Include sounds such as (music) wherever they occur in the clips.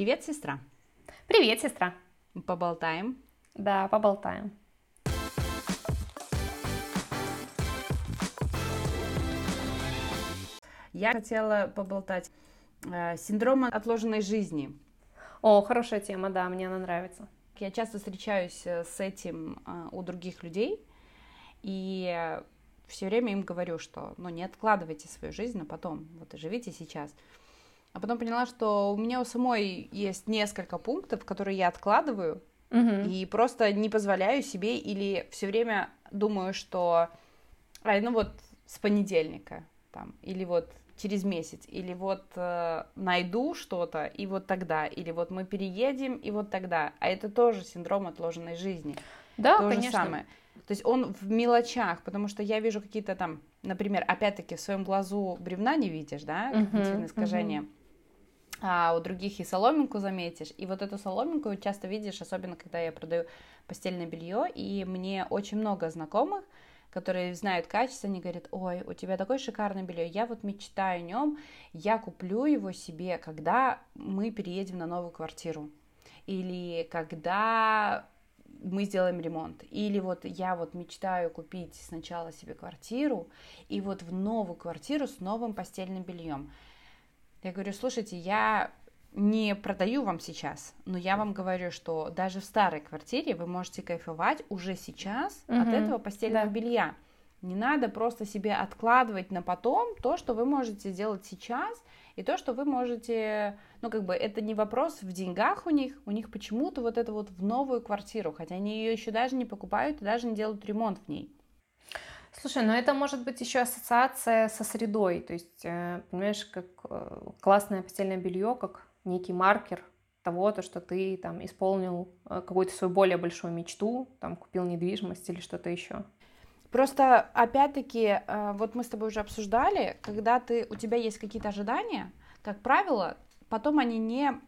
Привет, сестра. Привет, сестра. Поболтаем. Да, поболтаем. Я хотела поболтать э, синдром отложенной жизни. О, хорошая тема, да, мне она нравится. Я часто встречаюсь э, с этим э, у других людей, и все время им говорю, что ну, не откладывайте свою жизнь на потом, вот живите сейчас. А потом поняла, что у меня у самой есть несколько пунктов, которые я откладываю, Мгм. и просто не позволяю себе или все время думаю, что ай, ну вот с понедельника там, или вот через месяц, или вот э, найду что-то, и вот тогда, или вот мы переедем, и вот тогда. А это тоже синдром отложенной жизни. Да, То же конечно. самое. То есть он в мелочах, потому что я вижу какие-то там, например, опять-таки в своем глазу бревна не видишь, да, когнитивные искажения. А у других и соломинку заметишь. И вот эту соломинку часто видишь, особенно когда я продаю постельное белье, и мне очень много знакомых, которые знают качество, они говорят, ой, у тебя такое шикарное белье, я вот мечтаю о нем, я куплю его себе, когда мы переедем на новую квартиру, или когда мы сделаем ремонт, или вот я вот мечтаю купить сначала себе квартиру, и вот в новую квартиру с новым постельным бельем. Я говорю, слушайте, я не продаю вам сейчас, но я вам говорю, что даже в старой квартире вы можете кайфовать уже сейчас от Мгм, этого постельного да. белья. Не надо просто себе откладывать на потом то, что вы можете сделать сейчас, и то, что вы можете, ну как бы это не вопрос в деньгах у них, у них почему-то вот это вот в новую квартиру, хотя они ее еще даже не покупают и даже не делают ремонт в ней. Слушай, ну это может быть еще ассоциация со средой, то есть, э, понимаешь, как э, классное постельное белье, как некий маркер того, то, что ты там исполнил э, какую-то свою более большую мечту, там купил недвижимость или что-то еще. Просто, опять-таки, вот мы с тобой уже обсуждали, когда ты, у тебя есть какие-то ожидания, как правило, потом они не,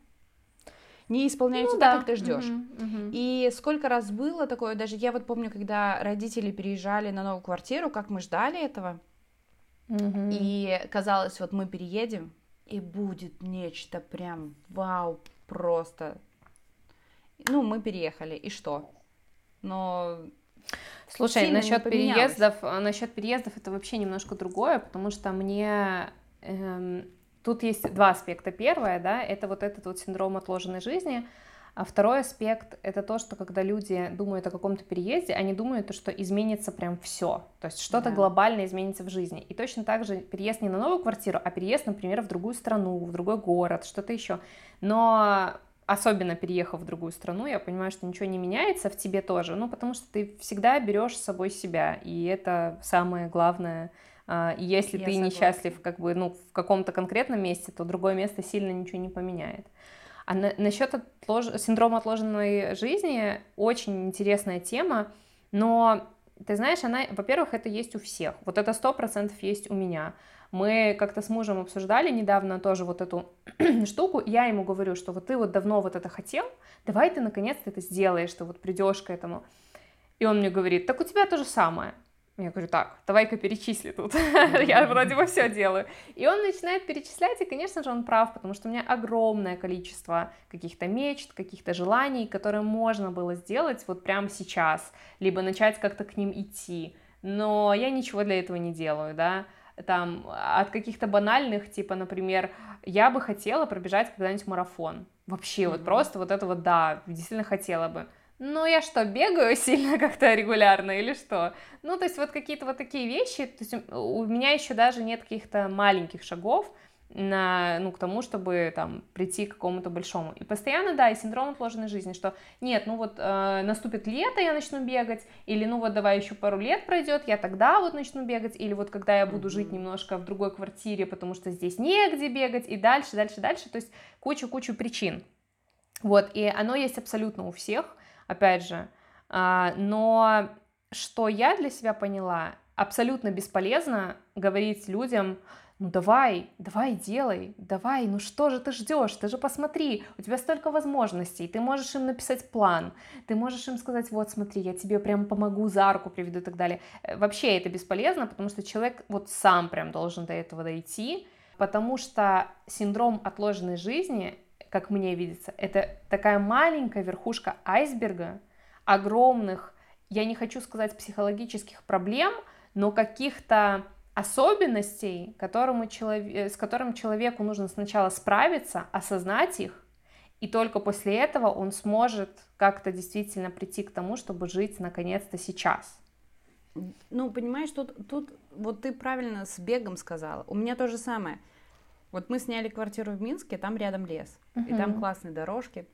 не исполняются Ну так, да, как ты ждешь. мгм, мгм. И сколько раз было такое, даже я вот помню, когда родители переезжали на новую квартиру, как мы ждали этого, Мгм. и казалось, вот мы переедем, и будет нечто прям вау, просто. Ну, мы переехали, и что? Но Слушай, насчет переездов, насчет переездов это вообще немножко другое, потому что мне эм, тут есть два аспекта. Первое, да, это вот этот вот синдром отложенной жизни, а второй аспект это то, что когда люди думают о каком-то переезде, они думают, что изменится прям все, то есть что-то Да. глобально изменится в жизни. И точно так же переезд не на новую квартиру, а переезд, например, в другую страну, в другой город, что-то еще. Но особенно переехав в другую страну, я понимаю, что ничего не меняется в тебе тоже, ну, потому что ты всегда берешь с собой себя, и это самое главное. А, И если Я ты согласна. несчастлив как бы, ну, в каком-то конкретном месте, то другое место сильно ничего не поменяет. А на- насчет отлож- синдрома отложенной жизни очень интересная тема, но ты знаешь, она, во-первых, это есть у всех. Вот это сто процентов есть у меня. Мы как-то с мужем обсуждали недавно тоже вот эту (clears throat) штуку. Я ему говорю, что вот ты вот давно вот это хотел, давай ты наконец-то это сделаешь, ты вот придешь к этому. И он мне говорит, так у тебя то же самое. Я говорю, так, давай-ка перечисли тут. (laughs) Я вроде бы все делаю. И он начинает перечислять, и, конечно же, он прав, потому что у меня огромное количество каких-то мечт, каких-то желаний, которые можно было сделать вот прямо сейчас, либо начать как-то к ним идти. Но я ничего для этого не делаю, да. Там от каких-то банальных, типа, например, я бы хотела пробежать когда-нибудь марафон. Вообще, вот Мгм. просто вот это вот, да, действительно хотела бы. Ну, я что, бегаю (laughs) сильно как-то регулярно или что? Ну, то есть вот какие-то вот такие вещи, то есть у меня еще даже нет каких-то маленьких шагов на, ну, к тому, чтобы там прийти к какому-то большому. И постоянно, да, и синдром отложенной жизни, что нет, ну вот э, наступит лето, я начну бегать, или ну вот давай еще пару лет пройдет, я тогда вот начну бегать, или вот когда я буду жить немножко в другой квартире, потому что здесь негде бегать, и дальше, дальше, дальше, то есть кучу-кучу причин. Вот, и оно есть абсолютно у всех, опять же, А, но что я для себя поняла, абсолютно бесполезно говорить людям, ну давай, давай делай, давай, ну что же ты ждешь, ты же посмотри, у тебя столько возможностей, ты можешь им написать план, ты можешь им сказать, вот смотри, я тебе прям помогу, за руку приведу и так далее. Э, Вообще это бесполезно, потому что человек вот сам прям должен до этого дойти, потому что синдром отложенной жизни как мне видится, это такая маленькая верхушка айсберга огромных, я не хочу сказать психологических проблем, но каких-то особенностей, которому человек, с которым человеку нужно сначала справиться, осознать их, и только после этого он сможет как-то действительно прийти к тому, чтобы жить наконец-то сейчас. Ну, понимаешь, тут, тут вот ты правильно с бегом сказала. У меня то же самое. Вот мы сняли квартиру в Минске, там рядом лес, uh-huh. и там классные дорожки.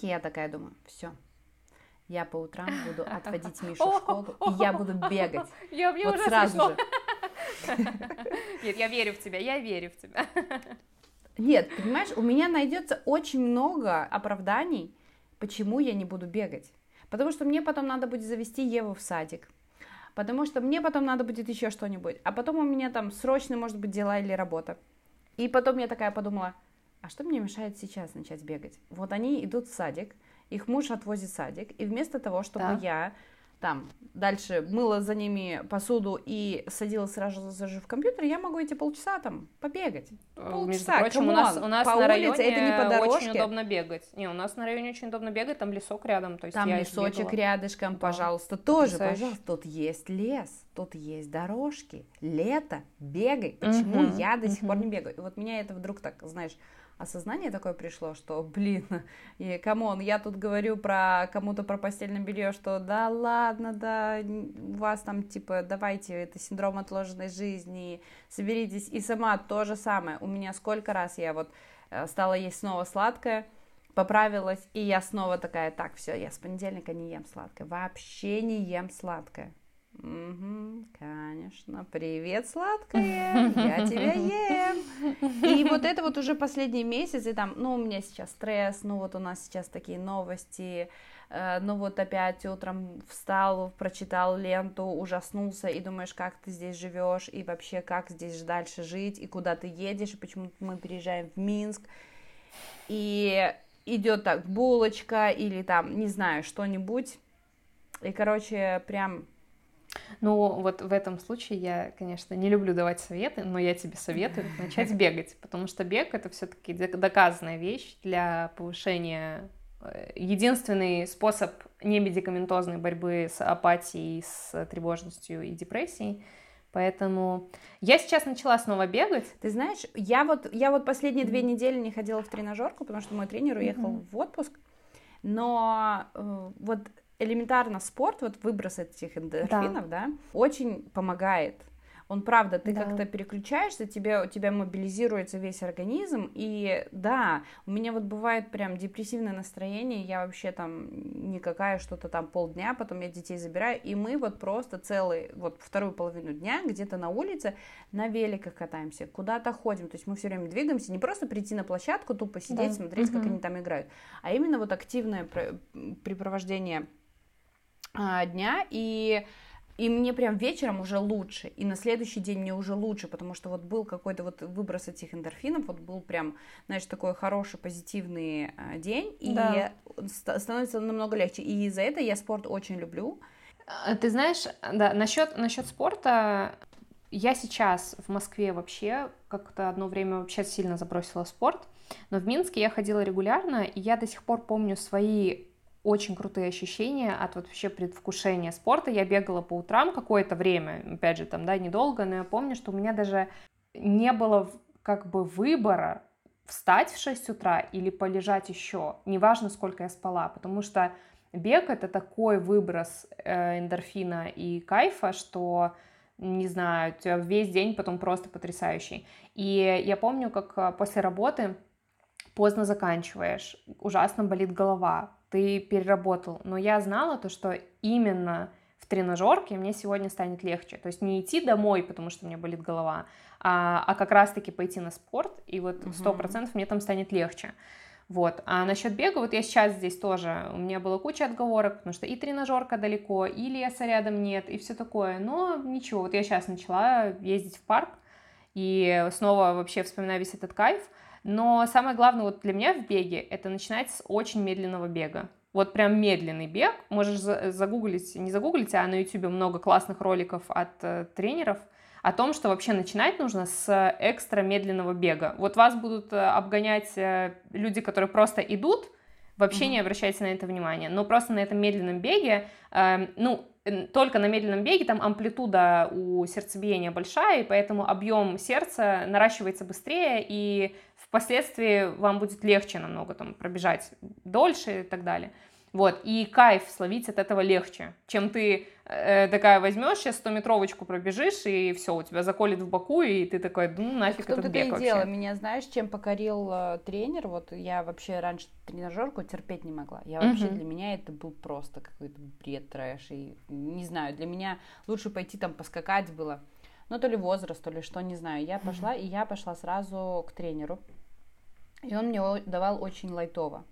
И я такая думаю, все, я по утрам буду отводить (laughs) Мишу в школу, и я буду бегать. Я, мне вот уже сразу смешно. же. Нет, я верю в тебя, я верю в тебя. Нет, понимаешь, у меня найдется очень много оправданий, почему я не буду бегать. Потому что мне потом надо будет завести Еву в садик. Потому что мне потом надо будет еще что-нибудь. А потом у меня там срочно, может быть, дела или работа. И потом я такая подумала, а что мне мешает сейчас начать бегать? Вот они идут в садик, их муж отвозит в садик, и вместо того, чтобы Да. я там дальше мыла за ними посуду и садилась сразу же в компьютер, я могу эти полчаса там побегать. Между Полчаса, прочим, у нас, у нас по на улице, районе это не по дорожке. очень удобно бегать. Не, у нас на районе очень удобно бегать, там лесок рядом, то есть Там я лесочек бегала. рядышком, Да. пожалуйста, тоже, Потрясающе. пожалуйста. Тут есть лес, тут есть дорожки, лето, бегай. Почему Мгм, я до сих пор не бегаю? И вот меня это вдруг так, знаешь, осознание такое пришло, что, блин, и come on, я тут говорю про кому-то про постельное белье, что да ладно, да, у вас там типа давайте, это синдром отложенной жизни, соберитесь. И сама то же самое. У меня сколько раз я вот э, стала есть снова сладкое, поправилась, и я снова такая, так, все, я с понедельника не ем сладкое, вообще не ем сладкое. Мгм, конечно, привет, сладкое, я тебя ем. И вот это вот уже последний месяц, и там, ну, у меня сейчас стресс, ну, вот у нас сейчас такие новости, э, ну, вот опять утром встал, прочитал ленту, ужаснулся, и думаешь, как ты здесь живешь, и вообще, как здесь дальше жить, и куда ты едешь, и почему мы переезжаем в Минск, и идет так булочка или там, не знаю, что-нибудь, и, короче, прям Ну, вот в этом случае я, конечно, не люблю давать советы, но я тебе советую (laughs) начать бегать, потому что бег это все-таки доказанная вещь для повышения э, единственный способ немедикаментозной борьбы с апатией, с тревожностью и депрессией. Поэтому я сейчас начала снова бегать. Ты знаешь, я вот, я вот последние две недели не ходила в тренажерку, потому что мой тренер уехал Мгм. в отпуск, но э, вот элементарно спорт, вот выброс этих эндорфинов, да, очень помогает. Он правда, ты Да. как-то переключаешься, тебе, у тебя мобилизируется весь организм, и да, у меня вот бывает прям депрессивное настроение, я вообще там никакая, что-то там полдня, потом я детей забираю, и мы вот просто целый, вот вторую половину дня где-то на улице на великах катаемся, куда-то ходим, то есть мы все время двигаемся, не просто прийти на площадку, тупо сидеть, Да. смотреть, как Мгм. они там играют, а именно вот активное пр- препровождение дня, и, и мне прям вечером уже лучше, и на следующий день мне уже лучше, потому что вот был какой-то вот выброс этих эндорфинов, вот был прям, знаешь, такой хороший, позитивный а, день, и Да. ст- становится намного легче, и за это я спорт очень люблю. А, Ты знаешь, да, насчет, насчет спорта, я сейчас в Москве вообще как-то одно время вообще сильно забросила спорт, но в Минске я ходила регулярно, и я до сих пор помню свои очень крутые ощущения от вот вообще предвкушения спорта. Я бегала по утрам какое-то время, опять же, там, да, недолго, но я помню, что у меня даже не было как бы выбора встать в 6 утра или полежать еще, неважно, сколько я спала, потому что бег это такой выброс э, эндорфина и кайфа, что не знаю, у тебя весь день потом просто потрясающий. И я помню, как э, после работы поздно заканчиваешь, ужасно болит голова, ты переработал. Но я знала то, что именно в тренажерке мне сегодня станет легче. То есть не идти домой, потому что мне болит голова, а, а как раз-таки пойти на спорт, и вот сто процентов мне там станет легче. Вот. А насчет бега, вот я сейчас здесь тоже, у меня была куча отговорок, потому что и тренажерка далеко, и леса рядом нет, и все такое. Но ничего, вот я сейчас начала ездить в парк, и снова вообще вспоминаю весь этот кайф. Но самое главное вот для меня в беге это начинать с очень медленного бега. Вот прям медленный бег. Можешь за- загуглить, не загуглить, а на YouTube много классных роликов от э, тренеров. о том, что вообще начинать нужно с экстра медленного бега. Вот вас будут э, обгонять э, люди, которые просто идут, вообще mm-hmm. не обращайте на это внимания, но просто на этом медленном беге, э, ну, только на медленном беге там амплитуда у сердцебиения большая, и поэтому объем сердца наращивается быстрее, и впоследствии вам будет легче намного там пробежать дольше и так далее. Вот, и кайф словить от этого легче, чем ты э, такая возьмешь, сейчас 100-метровочку пробежишь, и все, у тебя заколет в боку, и ты такой, ну нафиг этот бег вообще. дело, меня знаешь, чем покорил э, тренер, вот я вообще раньше тренажерку терпеть не могла, я вообще, угу. для меня это был просто какой-то бред, трэш, и не знаю, для меня лучше пойти там поскакать было, ну то ли возраст, то ли что, не знаю, я пошла, и я пошла сразу к тренеру, и он мне давал очень лайтово,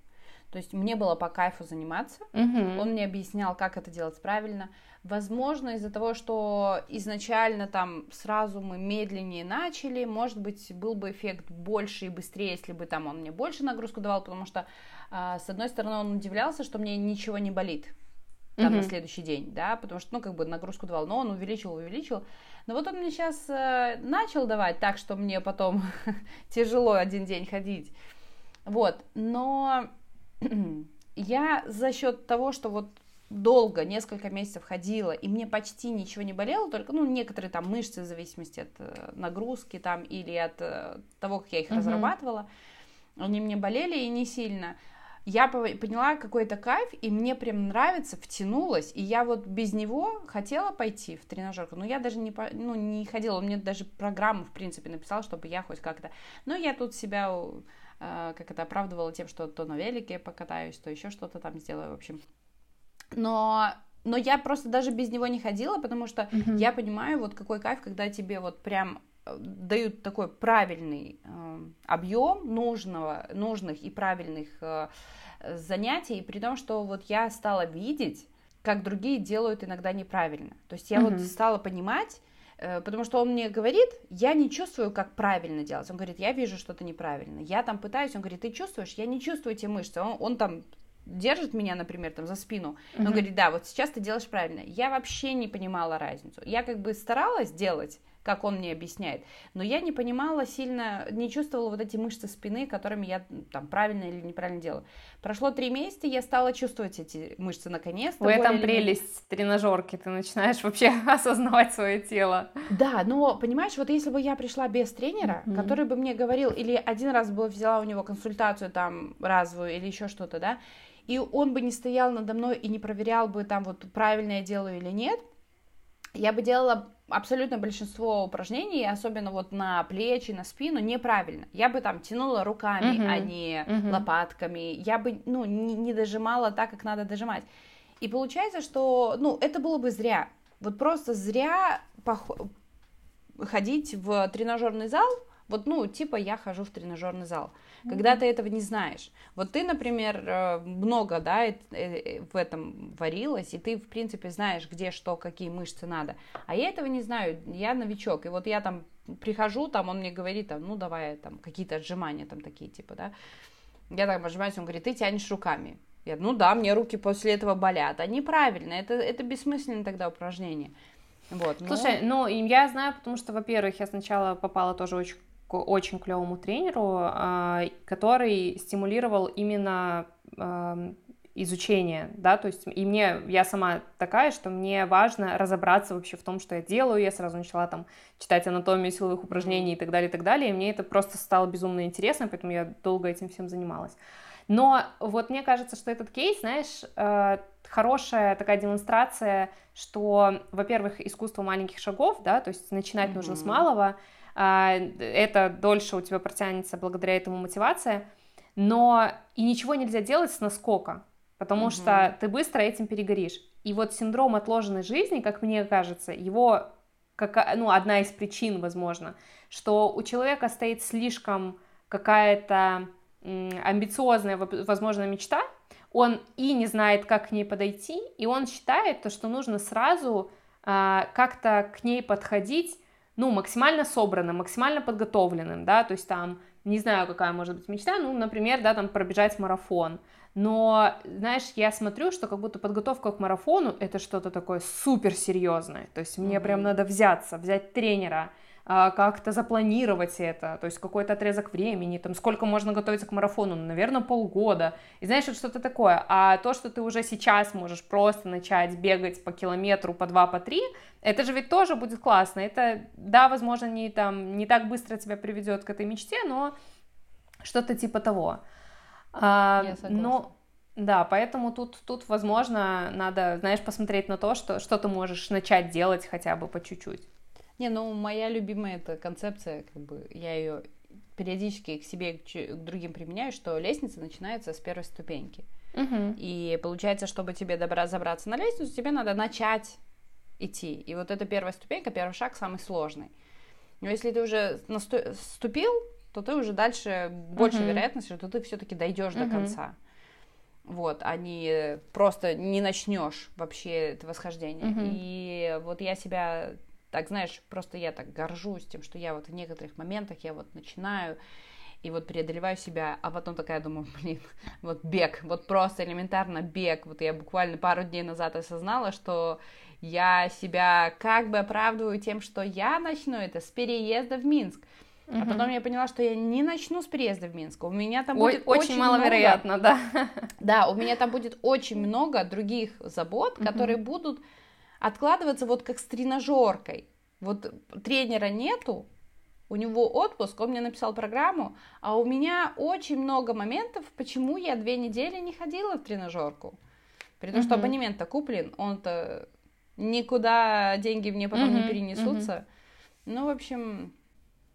то есть мне было по кайфу заниматься. Угу. Он мне объяснял, как это делать правильно. Возможно, из-за того, что изначально там сразу мы медленнее начали, может быть, был бы эффект больше и быстрее, если бы там он мне больше нагрузку давал, потому что, э, с одной стороны, он удивлялся, что мне ничего не болит там угу. на следующий день, да, потому что, ну, как бы нагрузку давал, но он увеличил, увеличил. Но вот он мне сейчас э, начал давать так, что мне потом (laughs) тяжело один день ходить. Вот, но (clears throat) я за счет того, что вот долго, несколько месяцев ходила, и мне почти ничего не болело, только, ну, некоторые там мышцы в зависимости от э, нагрузки там или от э, того, как я их uh-huh. разрабатывала, они мне болели и не сильно. Я поняла какой-то кайф, и мне прям нравится, втянулась, и я вот без него хотела пойти в тренажерку, но я даже не, ну, не ходила, он мне даже программу, в принципе, написал, чтобы я хоть как-то, но я тут себя как это оправдывала тем, что то на велике покатаюсь, то еще что-то там сделаю, в общем. Но но я просто даже без него не ходила, потому что mm-hmm. я понимаю, вот какой кайф, когда тебе вот прям э, дают такой правильный э, объем нужного, нужных и правильных э, занятий, при том, что вот я стала видеть, как другие делают иногда неправильно. То есть я mm-hmm. вот стала понимать, Э, потому что он мне говорит, я не чувствую, как правильно делать. Он говорит, я вижу что-то неправильно. Я там пытаюсь, он говорит, ты чувствуешь? Я не чувствую эти мышцы. Он, он там держит меня, например, там за спину. Он uh-huh. говорит, да, вот сейчас ты делаешь правильно. Я вообще не понимала разницу. Я как бы старалась делать, как он мне объясняет. Но я не понимала сильно, не чувствовала вот эти мышцы спины, которыми я там правильно или неправильно делаю. Прошло три месяца, я стала чувствовать эти мышцы наконец-то. В этом прелесть тренажерки, ты начинаешь вообще (laughs) осознавать свое тело. Да, но понимаешь, вот если бы я пришла без тренера, mm-hmm. который бы мне говорил, или один раз бы взяла у него консультацию там разовую или еще что-то, да, и он бы не стоял надо мной и не проверял бы там вот правильно я делаю или нет, я бы делала абсолютно большинство упражнений, особенно вот на плечи, на спину, неправильно. Я бы там тянула руками, uh-huh. а не uh-huh. лопатками. Я бы, ну, не, не дожимала так, как надо дожимать. И получается, что, ну, это было бы зря. Вот просто зря пох- ходить в тренажерный зал, вот, ну, типа я хожу в тренажерный зал когда ты этого не знаешь. Вот ты, например, э, много, да, э, э, в этом варилась, и ты, в принципе, знаешь, где что, какие мышцы надо. А я этого не знаю, я новичок, и вот я там прихожу, там он мне говорит, там, ну, давай, там, какие-то отжимания там такие, типа, да. Я там отжимаюсь, он говорит, ты тянешь руками. Я, ну да, мне руки после этого болят. А неправильно, это, это бессмысленное тогда упражнение. Вот. Слушай, ну я знаю, потому что, во-первых, я сначала попала тоже очень к очень клевому тренеру, а, который стимулировал именно изучение, да, то есть и мне, я сама такая, что мне важно разобраться вообще в том, что я делаю, я сразу начала там читать анатомию силовых упражнений и так далее, и так далее, и мне это просто стало безумно интересно, поэтому я долго этим всем занималась. Но вот мне кажется, что этот кейс, знаешь, э, хорошая такая демонстрация, что, во-первых, искусство маленьких шагов, да, то есть начинать mm-hmm. нужно с малого, это дольше у тебя протянется благодаря этому мотивация, но и ничего нельзя делать с наскока, потому угу. что ты быстро этим перегоришь. И вот синдром отложенной жизни, как мне кажется, его как, ну, одна из причин, возможно, что у человека стоит слишком какая-то амбициозная, возможно, мечта, он и не знает, как к ней подойти, и он считает, то, что нужно сразу а, как-то к ней подходить ну, максимально собранным, максимально подготовленным, да, то есть там не знаю, какая может быть мечта, ну, например, да, там пробежать марафон. Но, знаешь, я смотрю, что как будто подготовка к марафону это что-то такое суперсерьезное. То есть мне mm-hmm. прям надо взяться, взять тренера, как-то запланировать это, то есть какой-то отрезок времени, там сколько можно готовиться к марафону, ну, наверное, полгода. И знаешь, что-то такое. А то, что ты уже сейчас можешь просто начать бегать по километру, по два, по три, это же ведь тоже будет классно. Это, да, возможно, не, там, не так быстро тебя приведет к этой мечте, но что-то типа того. А, Я согласна. Но да, поэтому тут, тут, возможно, надо, знаешь, посмотреть на то, что, что ты можешь начать делать хотя бы по чуть-чуть. Не, ну моя любимая эта концепция, как бы я ее периодически к себе и к другим применяю, что лестница начинается с первой ступеньки. Угу. И получается, чтобы тебе добра забраться на лестницу, тебе надо начать идти. И вот эта первая ступенька, первый шаг самый сложный. Но если ты уже наступил, то ты уже дальше больше uh-huh. вероятности, что ты все-таки дойдешь uh-huh. до конца. Вот, а не просто не начнешь вообще это восхождение. Uh-huh. И вот я себя так, знаешь, просто я так горжусь тем, что я вот в некоторых моментах я вот начинаю и вот преодолеваю себя, а потом такая думаю, (laughs) блин, вот бег, вот просто элементарно бег. Вот я буквально пару дней назад осознала, что я себя как бы оправдываю тем, что я начну это с переезда в Минск. А потом я поняла, что я не начну с переезда в Минск. У меня там будет Ой, очень, очень маловероятно, много... да. Да, у меня там будет очень много других забот, которые будут откладываться вот как с тренажеркой. Вот тренера нету, у него отпуск, он мне написал программу, а у меня очень много моментов, почему я две недели не ходила в тренажерку. При том, что абонемент-то куплен, он-то никуда деньги мне потом не перенесутся. Ну, в общем,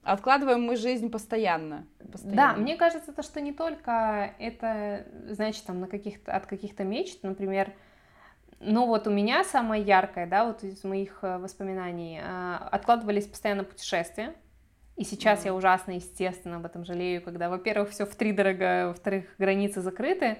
Откладываем мы жизнь постоянно, постоянно. Да, мне кажется, то, что не только это, значит, там на каких-то, от каких-то мечт, например, ну вот у меня самое яркое, да, вот из моих э, воспоминаний, э, откладывались постоянно путешествия, и сейчас mm. я ужасно, естественно, об этом жалею, когда, во-первых, все в три дорого, во-вторых, границы закрыты,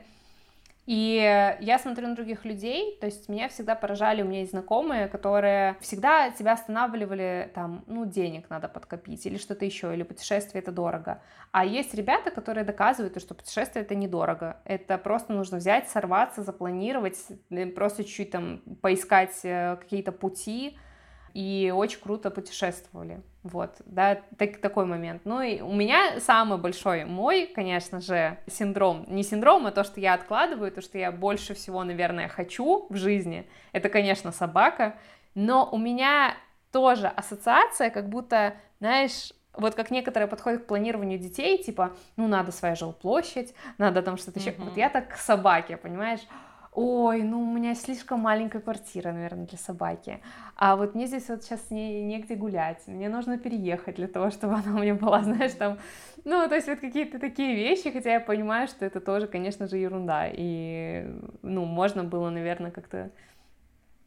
и я смотрю на других людей, то есть меня всегда поражали, у меня есть знакомые, которые всегда тебя останавливали, там, ну, денег надо подкопить, или что-то еще, или путешествие это дорого. А есть ребята, которые доказывают, что путешествие это недорого. Это просто нужно взять, сорваться, запланировать, просто чуть-чуть там поискать э, какие-то пути, и очень круто путешествовали. Вот, да, так, такой момент. Ну и у меня самый большой мой, конечно же, синдром, не синдром, а то, что я откладываю, то, что я больше всего, наверное, хочу в жизни, это, конечно, собака, но у меня тоже ассоциация, как будто, знаешь, вот как некоторые подходят к планированию детей, типа, ну, надо своя жилплощадь, надо там что-то еще. Mm-hmm. Вот я так к собаке, понимаешь? Ой, ну у меня слишком маленькая квартира, наверное, для собаки, а вот мне здесь вот сейчас не, негде гулять, мне нужно переехать для того, чтобы она у меня была, (laughs) знаешь, там, ну, то есть вот какие-то такие вещи, хотя я понимаю, что это тоже, конечно же, ерунда, и, ну, можно было, наверное, как-то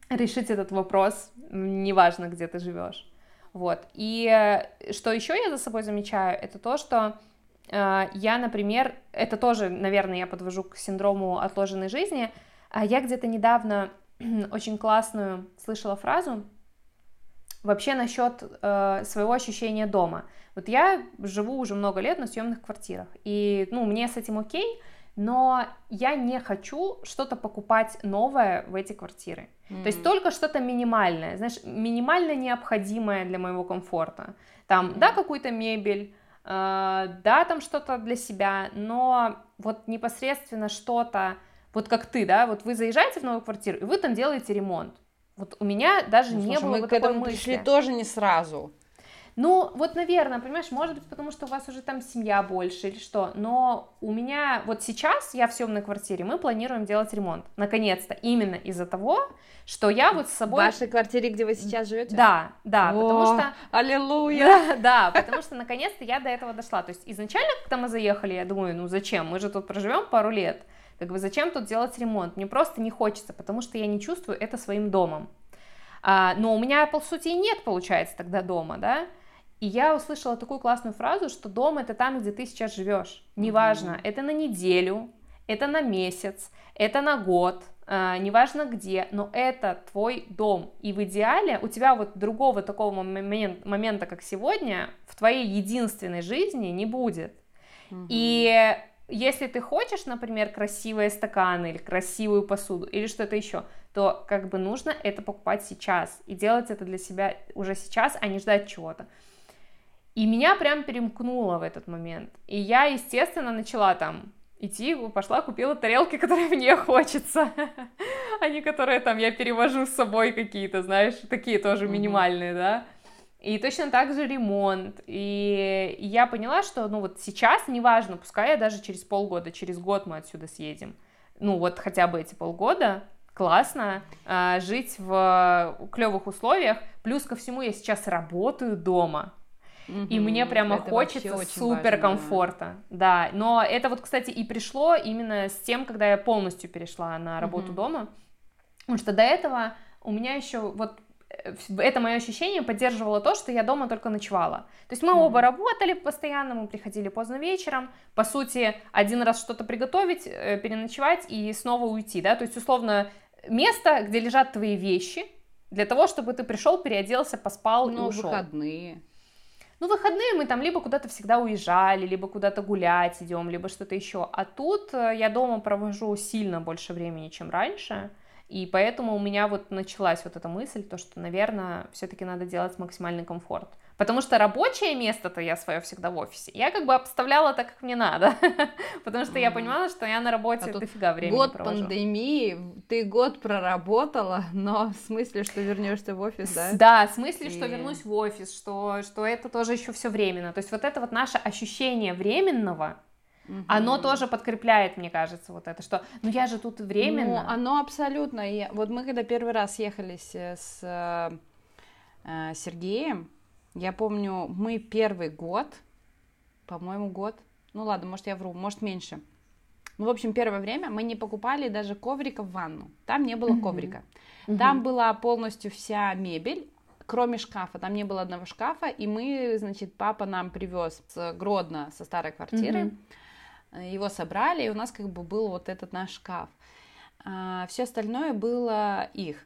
решить этот вопрос, неважно, где ты живешь. Вот. И э, что еще я за собой замечаю, это то, что э, я, например, это тоже, наверное, я подвожу к синдрому отложенной жизни, я где-то недавно (clears throat) очень классную слышала фразу вообще насчет э, своего ощущения дома. Вот я живу уже много лет на съемных квартирах, и ну, мне с этим окей, но я не хочу что-то покупать новое в эти квартиры. Mm. То есть только что-то минимальное, знаешь, минимально необходимое для моего комфорта. Там, mm. да, какую-то мебель, э, да, там что-то для себя, но вот непосредственно что-то, вот как ты, да, вот вы заезжаете в новую квартиру, и вы там делаете ремонт. Вот у меня даже ну, не слушай, было мы вот к этому мысли. пришли тоже не сразу. Ну, вот, наверное, понимаешь, может быть, потому что у вас уже там семья больше или что, но у меня вот сейчас, я в съемной квартире, мы планируем делать ремонт, наконец-то, именно из-за того, что я вот с собой... В вашей квартире, где вы сейчас живете? Да, да, О, потому что... Аллилуйя! (laughs) Да, да, потому что наконец-то я до этого дошла, то есть изначально, когда мы заехали, я думаю, ну зачем, мы же тут проживем пару лет, как бы зачем тут делать ремонт? Мне просто не хочется, потому что я не чувствую это своим домом. А, но у меня, по сути, нет, получается, тогда дома, да? И я услышала такую классную фразу, что дом это там, где ты сейчас живешь. Неважно, mm-hmm. это на неделю, это на месяц, это на год, э, неважно где, но это твой дом. И в идеале у тебя вот другого такого момент, момента, как сегодня, в твоей единственной жизни не будет. Угу. И если ты хочешь, например, красивые стаканы или красивую посуду или что-то еще, то как бы нужно это покупать сейчас и делать это для себя уже сейчас, а не ждать чего-то. И меня прям перемкнуло в этот момент. И я, естественно, начала там идти, пошла, купила тарелки, которые (laughs) мне хочется, а не которые там я перевожу с собой какие-то, знаешь, такие тоже минимальные, да. И точно так же ремонт. И я поняла, что, ну, вот сейчас, неважно, пускай я даже через полгода, через год мы отсюда съедем. Ну, вот хотя бы эти полгода, классно э, жить в клевых условиях. Плюс ко всему я сейчас работаю дома. Mm-hmm. И мне прямо это хочется супер комфорта. Да. да, но это вот, кстати, и пришло именно с тем, когда я полностью перешла на работу mm-hmm. дома. Потому что до этого у меня еще вот это мое ощущение поддерживало то, что я дома только ночевала. То есть мы mm-hmm. оба работали постоянно, мы приходили поздно вечером, по сути, один раз что-то приготовить, э, переночевать и снова уйти, да, то есть, условно, место, где лежат твои вещи, для того, чтобы ты пришел, переоделся, поспал ну, и ушел. выходные. Ну, выходные мы там либо куда-то всегда уезжали, либо куда-то гулять идем, либо что-то еще. А тут э, я дома провожу сильно больше времени, чем раньше. И поэтому у меня вот началась вот эта мысль, то, что, наверное, все-таки надо делать максимальный комфорт. Потому что рабочее место-то я свое всегда в офисе. Я как бы обставляла так, как мне надо. (laughs) Потому что я понимала, что я на работе а дофига времени год провожу. пандемии, ты год проработала, но в смысле, что вернешься в офис, да? Да, в смысле, И... что вернусь в офис, что, что это тоже еще все временно. То есть вот это вот наше ощущение временного, Угу. Оно тоже подкрепляет, мне кажется, вот это, что, ну я же тут временно. Ну, оно абсолютно. Я, вот мы когда первый раз ехали с, с э, Сергеем, я помню, мы первый год, по-моему, год, ну ладно, может я вру, может меньше. Ну, в общем, первое время мы не покупали даже коврика в ванну. Там не было коврика. Угу. Там была полностью вся мебель, кроме шкафа, там не было одного шкафа, и мы, значит, папа нам привез с Гродно, со старой квартиры, угу. Его собрали, и у нас как бы был вот этот наш шкаф. А, все остальное было их.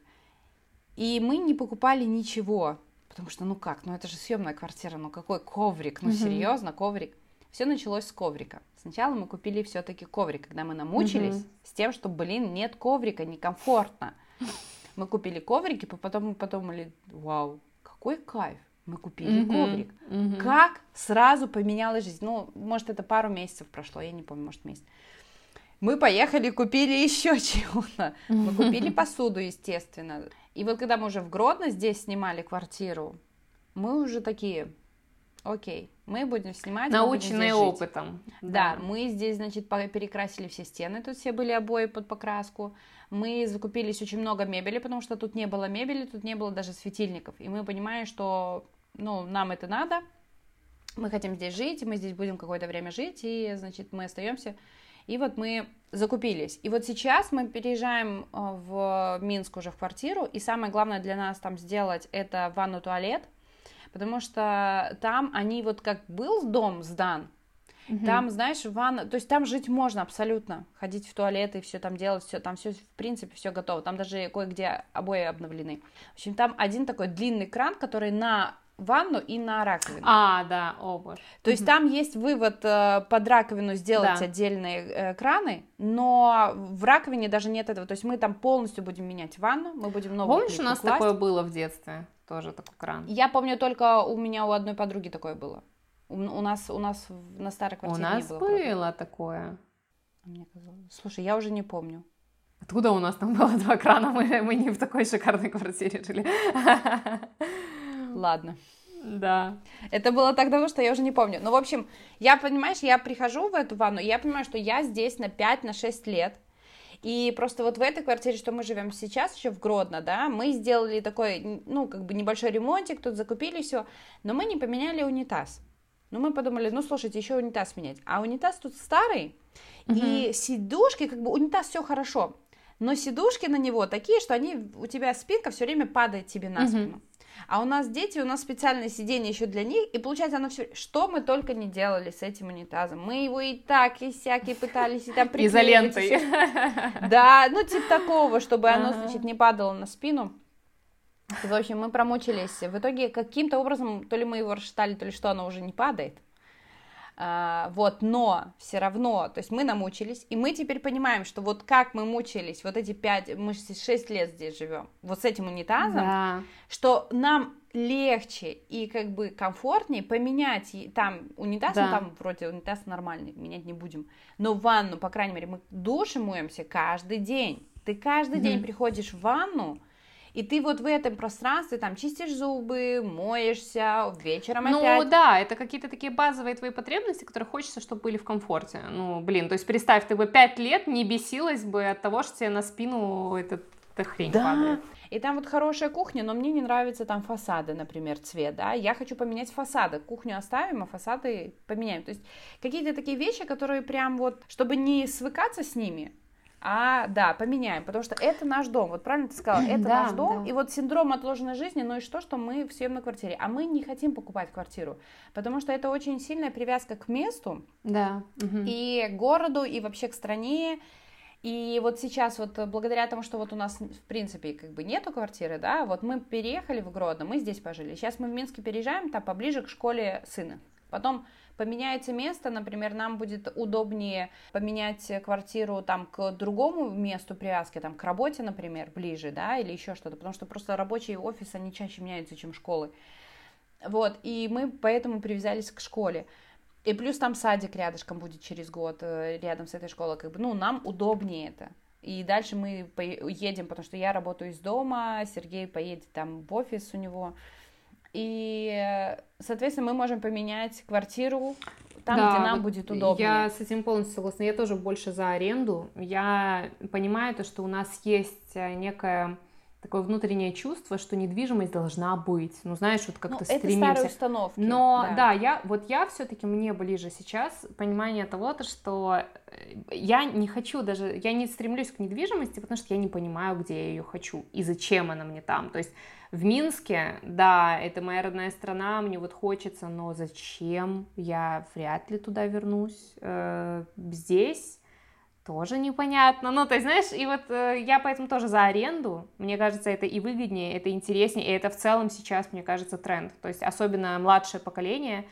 И мы не покупали ничего, потому что, ну как, ну это же съемная квартира, ну какой коврик, ну серьезно, коврик. Все началось с коврика. Сначала мы купили все-таки коврик, когда мы намучились с тем, что, блин, нет коврика, некомфортно. Мы купили коврики, потом мы подумали, вау, какой кайф мы купили mm-hmm. коврик. Mm-hmm. Как сразу поменялась жизнь? Ну, может, это пару месяцев прошло, я не помню, может, месяц. Мы поехали, купили (laughs) еще чего-то. Мы купили (laughs) посуду, естественно. И вот когда мы уже в Гродно здесь снимали квартиру, мы уже такие, окей, мы будем снимать. Наученные опытом. Да. да, мы здесь, значит, перекрасили все стены, тут все были обои под покраску. Мы закупились очень много мебели, потому что тут не было мебели, тут не было даже светильников. И мы понимаем, что ну, нам это надо, мы хотим здесь жить, мы здесь будем какое-то время жить, и, значит, мы остаемся. И вот мы закупились. И вот сейчас мы переезжаем э, в Минск уже в квартиру, и самое главное для нас там сделать это ванну-туалет, потому что там они вот как был дом сдан, Угу. Там, знаешь, ванна, то есть там жить можно абсолютно, ходить в туалет и все там делать, все там все в принципе все готово. Там даже кое-где обои обновлены. В общем, там один такой длинный кран, который на ванну и на раковину. А, да, о боже. То есть там есть вывод э, под раковину сделать да. отдельные э, краны, но в раковине даже нет этого. То есть мы там полностью будем менять ванну, мы будем новую Помнишь, у нас класть. такое было в детстве? Тоже такой кран. Я помню только у меня у одной подруги такое было. У, у нас у нас на старой квартире у нас не было. было такое. Мне казалось. Слушай, я уже не помню. Откуда у нас там было два крана? Мы, мы не в такой шикарной квартире жили. (laughs) Ладно. Да. Это было так давно, что я уже не помню. Ну, в общем, я, понимаешь, я прихожу в эту ванну, и я понимаю, что я здесь на 5-6 на лет, и просто вот в этой квартире, что мы живем сейчас, еще в Гродно, да, мы сделали такой, ну, как бы небольшой ремонтик, тут закупили все, но мы не поменяли унитаз. Ну, мы подумали, ну, слушайте, еще унитаз менять. А унитаз тут старый, угу. и сидушки, как бы унитаз все хорошо, но сидушки на него такие, что они, у тебя спинка все время падает тебе на спину. Угу. А у нас дети, у нас специальное сиденье еще для них, и получается оно все... Что мы только не делали с этим унитазом. Мы его и так, и всякие пытались, и там приклеить. (laughs) Изолентой. (laughs) Да, ну типа такого, чтобы оно, значит, не падало на спину. И, в общем, мы промучились. В итоге каким-то образом, то ли мы его расшатали, то ли что, оно уже не падает. А, вот, но все равно, то есть мы намучились, и мы теперь понимаем, что вот как мы мучились, вот эти пять, мы шесть лет здесь живем, вот с этим унитазом, да. что нам легче и как бы комфортнее поменять там унитаз, да. ну там вроде унитаз нормальный, менять не будем, но ванну, по крайней мере, мы душем моемся каждый день, ты каждый mm-hmm. день приходишь в ванну, и ты вот в этом пространстве там чистишь зубы, моешься, вечером ну, опять. Ну да, это какие-то такие базовые твои потребности, которые хочется, чтобы были в комфорте. Ну, блин, то есть представь, ты бы пять лет не бесилась бы от того, что тебе на спину этот эта хрень да. падает. И там вот хорошая кухня, но мне не нравятся там фасады, например, цвет, да, я хочу поменять фасады, кухню оставим, а фасады поменяем, то есть какие-то такие вещи, которые прям вот, чтобы не свыкаться с ними, а, да, поменяем, потому что это наш дом, вот правильно ты сказала, это (clears throat) да, наш дом, да. и вот синдром отложенной жизни, ну и что, что мы в съемной квартире, а мы не хотим покупать квартиру, потому что это очень сильная привязка к месту, да, и к городу, и вообще к стране, и вот сейчас вот благодаря тому, что вот у нас в принципе как бы нету квартиры, да, вот мы переехали в Гродно, мы здесь пожили, сейчас мы в Минске переезжаем, там поближе к школе сына, потом поменяется место, например, нам будет удобнее поменять квартиру там к другому месту привязки, там к работе, например, ближе, да, или еще что-то, потому что просто рабочие офисы, они чаще меняются, чем школы. Вот, и мы поэтому привязались к школе. И плюс там садик рядышком будет через год, э, рядом с этой школой, как бы, ну, нам удобнее это. И дальше мы едем, потому что я работаю из дома, Сергей поедет там в офис у него, и, соответственно, мы можем поменять квартиру там, да, где нам будет удобнее. Я с этим полностью согласна. Я тоже больше за аренду. Я понимаю то, что у нас есть э, некая такое внутреннее чувство, что недвижимость должна быть. Ну, знаешь, вот как-то ну, стремимся. Это старые установки. Но, да, да я, вот я все-таки мне ближе сейчас понимание того, то, что э, я не хочу даже, я не стремлюсь к недвижимости, потому что я не понимаю, где я ее хочу и зачем она мне там. То есть в Минске, да, это моя родная страна, мне вот хочется, но зачем? Я вряд ли туда вернусь. Э, здесь тоже непонятно. Ну, то есть, знаешь, и вот э, я поэтому тоже за аренду. Мне кажется, это и выгоднее, это интереснее, и это в целом сейчас, мне кажется, тренд. То есть, особенно младшее поколение.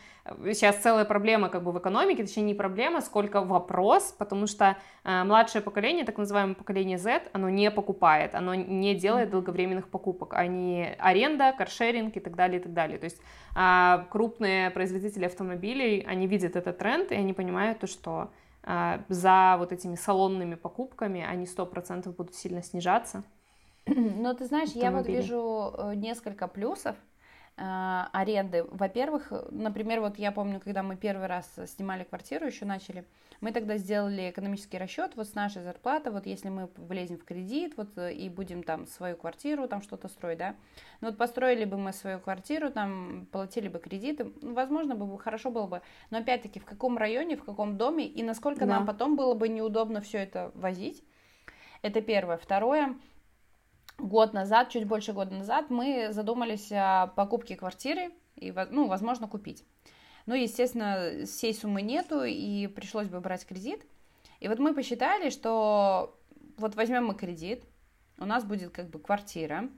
Сейчас целая проблема как бы в экономике, точнее, не проблема, сколько вопрос, потому что э, младшее поколение, так называемое поколение Z, оно не покупает, оно не делает долговременных покупок. Они аренда, каршеринг и так далее, и так далее. То есть, э, крупные производители автомобилей, они видят этот тренд, и они понимают то, что за вот этими салонными покупками, они сто процентов будут сильно снижаться. (clears throat) Но ты знаешь, я вот вижу э, несколько плюсов аренды. Во-первых, например, вот я помню, когда мы первый раз снимали квартиру, еще начали, мы тогда сделали экономический расчет, вот с нашей зарплаты, вот если мы влезем в кредит, вот э, и будем там свою квартиру, там что-то строить, да, ну вот построили бы мы свою квартиру, там платили бы кредиты, ну, возможно, бы хорошо было бы, но опять-таки в каком районе, в каком доме и насколько да. нам потом было бы неудобно все это возить, это первое. Второе, год назад, чуть больше года назад, мы задумались о покупке квартиры и, ну, возможно, купить. Ну, естественно, всей суммы нету, и пришлось бы брать кредит. И вот мы посчитали, что вот возьмем мы кредит, у нас будет как бы квартира,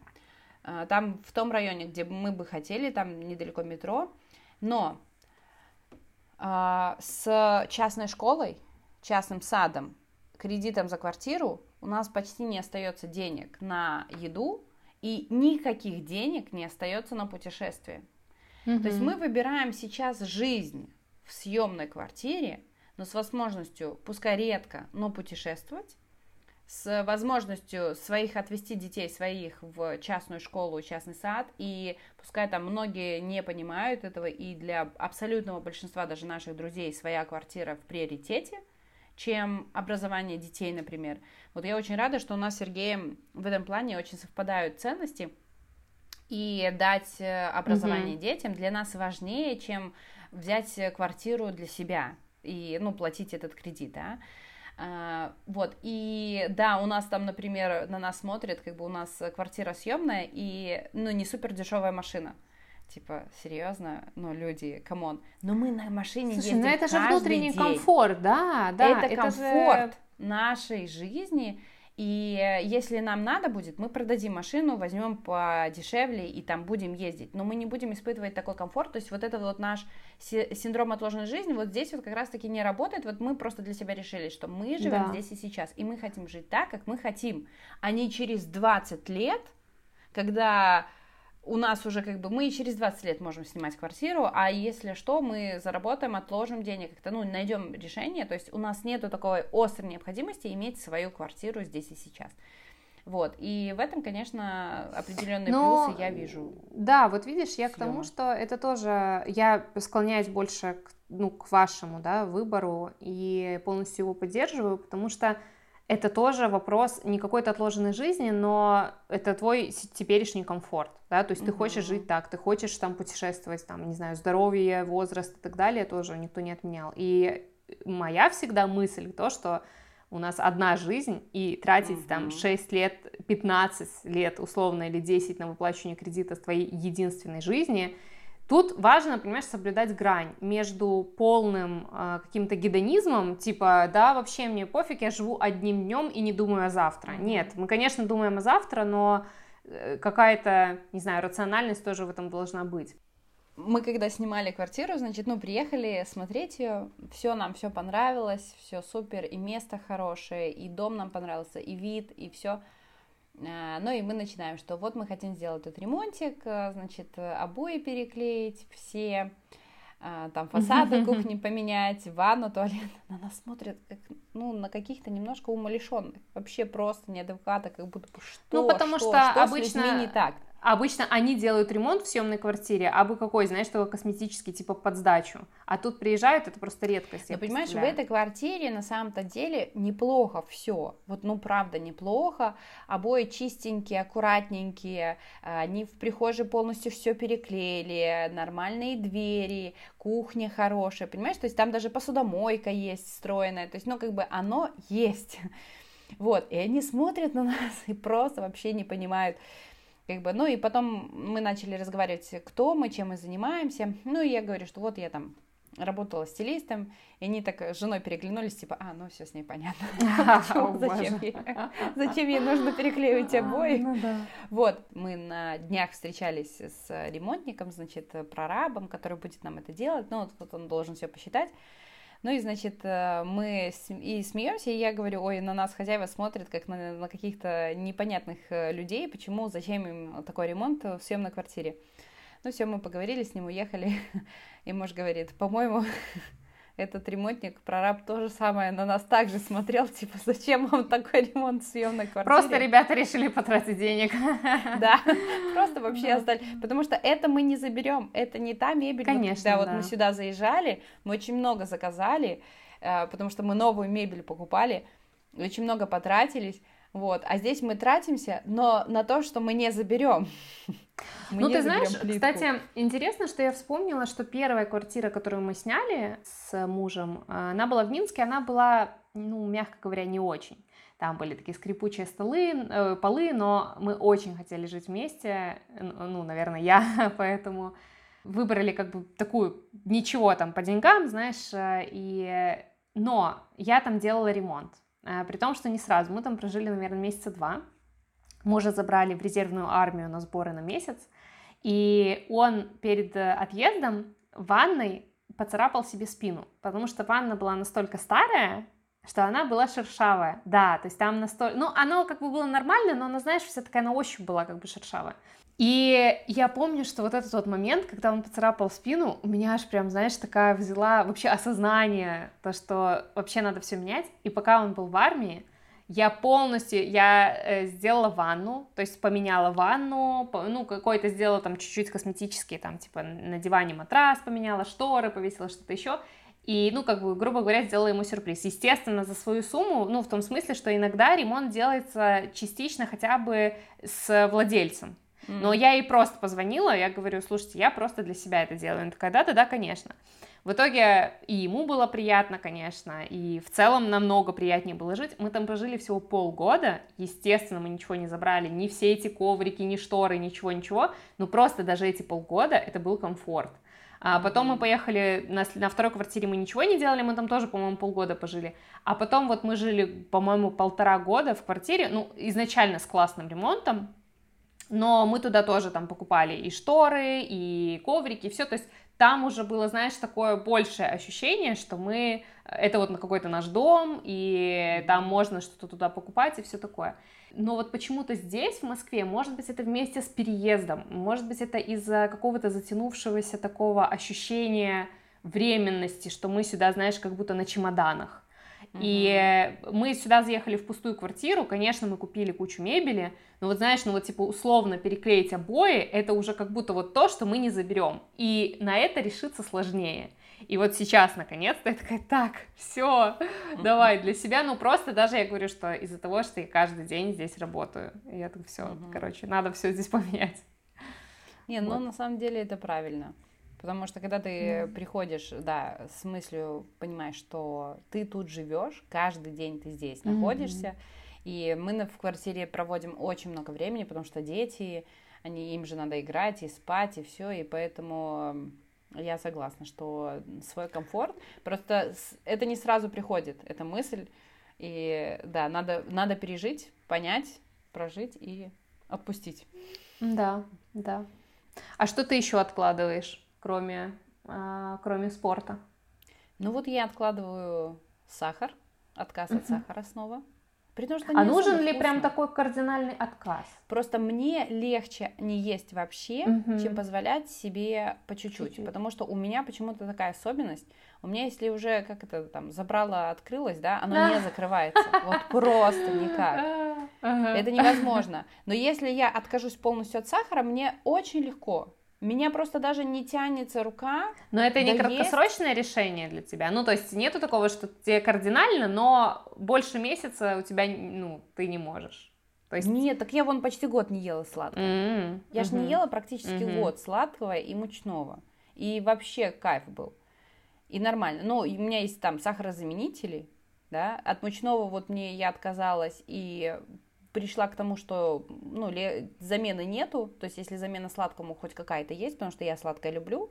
а, там в том районе, где мы бы хотели, там недалеко метро, но а, с частной школой, частным садом, кредитом за квартиру у нас почти не остается денег на еду, и никаких денег не остается на путешествие. Угу. То есть мы выбираем сейчас жизнь в съемной квартире, но с возможностью, пускай редко, но путешествовать, с возможностью своих отвести детей своих в частную школу, частный сад, и пускай там многие не понимают этого, и для абсолютного большинства даже наших друзей своя квартира в приоритете, чем образование детей, например. Вот я очень рада, что у нас с Сергеем в этом плане очень совпадают ценности – и дать э, образование mm-hmm. детям для нас важнее, чем взять квартиру для себя и, ну, платить этот кредит, да. Э, вот, и да, у нас там, например, на нас смотрят, как бы у нас квартира съемная и, ну, не супер дешевая машина. Типа, серьезно, ну, люди, come on. Но мы на машине Слушай, ездим ну это же внутренний день. комфорт, да, да. Это, это комфорт же... нашей жизни, И если нам надо будет, мы продадим машину, возьмем подешевле и там будем ездить. Но мы не будем испытывать такой комфорт. То есть вот этот вот наш синдром отложенной жизни, вот здесь вот как раз-таки не работает. Вот мы просто для себя решили, что мы живем да. здесь и сейчас. И мы хотим жить так, как мы хотим, а не через 20 лет, когда у нас уже как бы мы через 20 лет можем снимать квартиру, а если что, мы заработаем, отложим денег, как-то, ну, найдем решение, то есть у нас нету такой острой необходимости иметь свою квартиру здесь и сейчас. Вот, и в этом, конечно, определенные Но, плюсы я вижу. Да, вот видишь, я к тому, что это тоже, я склоняюсь больше к, ну, к вашему, да, выбору и полностью его поддерживаю, потому что это тоже вопрос не какой-то отложенной жизни, но это твой теперешний комфорт, да, то есть ты хочешь жить так, ты хочешь там путешествовать, там, не знаю, здоровье, возраст и так далее, тоже никто не отменял. И моя всегда мысль то, что у нас одна жизнь, и тратить mm-hmm. там 6 лет, 15 лет условно или 10 на выплачивание кредита твоей единственной жизни – Тут важно, понимаешь, соблюдать грань между полным э, каким-то гедонизмом, типа, да, вообще мне пофиг, я живу одним днем и не думаю о завтра. Нет, мы, конечно, думаем о завтра, но э, какая-то, не знаю, рациональность тоже в этом должна быть. Мы когда снимали квартиру, значит, ну, приехали смотреть ее, все нам все понравилось, все супер, и место хорошее, и дом нам понравился, и вид, и все. А, ну и мы начинаем, что вот мы хотим сделать тут ремонтик, э, значит, обои переклеить, все, а, там фасады (laughs) кухни поменять, ванну, туалет. (laughs) На нас смотрят как, ну, на каких-то немножко умалишенных, вообще просто неадекватно, как будто что, Ну, потому что, что, что обычно не так. Обычно они делают ремонт в съемной квартире, а бы какой, знаешь, такой косметический, типа под сдачу. А тут приезжают, это просто редкость. Но понимаешь, в этой квартире на самом-то деле неплохо все. Вот, ну, правда, неплохо. Обои чистенькие, аккуратненькие. Они в прихожей полностью все переклеили. Нормальные двери, кухня хорошая, понимаешь? То есть там даже посудомойка есть встроенная. То есть, ну, как бы оно (laughs) есть. Вот, и они смотрят на нас и просто вообще не понимают, как бы, ну и потом мы начали разговаривать, кто мы, чем мы занимаемся. Ну и я говорю, что вот я там работала стилистом, и они так с женой переглянулись, типа, а, ну все с ней понятно. (laughs) (laughs) Зачем ей? Зачем ей нужно переклеивать обои? Ну вот, мы на днях встречались с ремонтником, значит, прорабом, который будет нам это делать, ну вот он должен все посчитать. Ну и, значит, э, мы и смеемся, и я говорю, ой, на нас хозяева смотрят как на, на каких-то непонятных э, людей, почему, зачем им такой ремонт в съемной квартире. Ну все, мы поговорили с ним, уехали, (laughs) и муж говорит, по-моему, (laughs) этот ремонтник, прораб, то же самое на нас также смотрел, типа, зачем вам такой ремонт в съемной квартире? Просто ребята решили потратить денег. (laughs) Да, просто вообще остались, потому что это мы не заберем, это не та мебель. Конечно, когда вот мы сюда заезжали, мы очень много заказали, э, потому что мы новую мебель покупали, очень много потратились, вот, а здесь мы тратимся, но на то, что мы не заберем. (laughs) Мы ну, ты знаешь, плитку. кстати, интересно, что я вспомнила, что первая квартира, которую мы сняли с мужем, она была в Минске, она была, ну, мягко говоря, не очень. Там были такие скрипучие столы, э, полы, но мы очень хотели жить вместе, ну, наверное, я, (laughs) поэтому выбрали как бы такую, ничего там по деньгам, знаешь, э, и... Но я там делала ремонт, э, при том, что не сразу, мы там прожили, наверное, месяца два, Мужа забрали в резервную армию на сборы на месяц, и он перед э, отъездом в ванной поцарапал себе спину, потому что ванна была настолько старая, что она была шершавая, да, то есть там настолько, ну, оно как бы было нормально, но она, знаешь, вся такая на ощупь была как бы шершавая. И я помню, что вот этот вот момент, когда он поцарапал спину, у меня аж прям, знаешь, такая взяла вообще осознание, то, что вообще надо все менять. И пока он был в армии, я полностью, я э, сделала ванну, то есть поменяла ванну, по, ну, какой-то сделала там чуть-чуть косметические, там, типа, на диване матрас поменяла, шторы, повесила что-то еще, и, ну, как бы, грубо говоря, сделала ему сюрприз. Естественно, за свою сумму, ну, в том смысле, что иногда ремонт делается частично хотя бы с владельцем. Но я ей просто позвонила, я говорю, слушайте, я просто для себя это делаю. Она такая, да-да-да, конечно. В итоге и ему было приятно, конечно, и в целом намного приятнее было жить. Мы там прожили всего полгода, естественно, мы ничего не забрали, ни все эти коврики, ни шторы, ничего-ничего, но просто даже эти полгода это был комфорт. А потом мы поехали на, на второй квартире, мы ничего не делали, мы там тоже, по-моему, полгода пожили. А потом вот мы жили, по-моему, полтора года в квартире, ну, изначально с классным ремонтом, но мы туда тоже там покупали и шторы, и коврики, все, то есть там уже было, знаешь, такое большее ощущение, что мы, это вот на какой-то наш дом, и там можно что-то туда покупать и все такое. Но вот почему-то здесь, в Москве, может быть, это вместе с переездом, может быть, это из-за какого-то затянувшегося такого ощущения временности, что мы сюда, знаешь, как будто на чемоданах. И мы сюда заехали в пустую квартиру, конечно, мы купили кучу мебели, но вот знаешь, ну вот типа условно переклеить обои, это уже как будто вот то, что мы не заберем. И на это решиться сложнее. И вот сейчас, наконец-то, я такая, так, все, давай для себя. Ну, просто даже я говорю, что из-за того, что я каждый день здесь работаю. И я так, все, короче, надо все здесь поменять. Не, ну, на самом деле это правильно. Потому что когда ты mm. приходишь, да, с мыслью, понимаешь, что ты тут живешь, каждый день ты здесь mm-hmm. находишься, и мы в квартире проводим очень много времени, потому что дети, они, им же надо играть и спать, и все, и поэтому я согласна, что свой комфорт, просто это не сразу приходит, эта мысль, и да, надо, надо пережить, понять, прожить и отпустить. Да, да. А что ты еще откладываешь? Кроме, а, кроме спорта? Ну вот я откладываю сахар, отказ от сахара снова. При том, что а нужен ли вкусно. прям такой кардинальный отказ? Просто мне легче не есть вообще, угу. чем позволять себе по чуть-чуть. Потому что у меня почему-то такая особенность. У меня, если уже как это там забрало, открылось, да, оно не (laughs) закрывается. Вот просто никак. (laughs) Это невозможно. Но если я откажусь полностью от сахара, мне очень легко. Меня просто даже не тянется рука. Но это не краткосрочное есть... решение для тебя. Ну, то есть нету такого, что тебе кардинально, но больше месяца у тебя, ну, ты не можешь. То есть... Нет, так я вон почти год не ела сладкого. Mm-hmm. Я mm-hmm. же не ела практически mm-hmm. год сладкого и мучного. И вообще кайф был. И нормально. Ну, у меня есть там сахарозаменители, да, от мучного вот мне я отказалась, и пришла к тому, что ну, замены нету, то есть если замена сладкому хоть какая-то есть, потому что я сладкое люблю,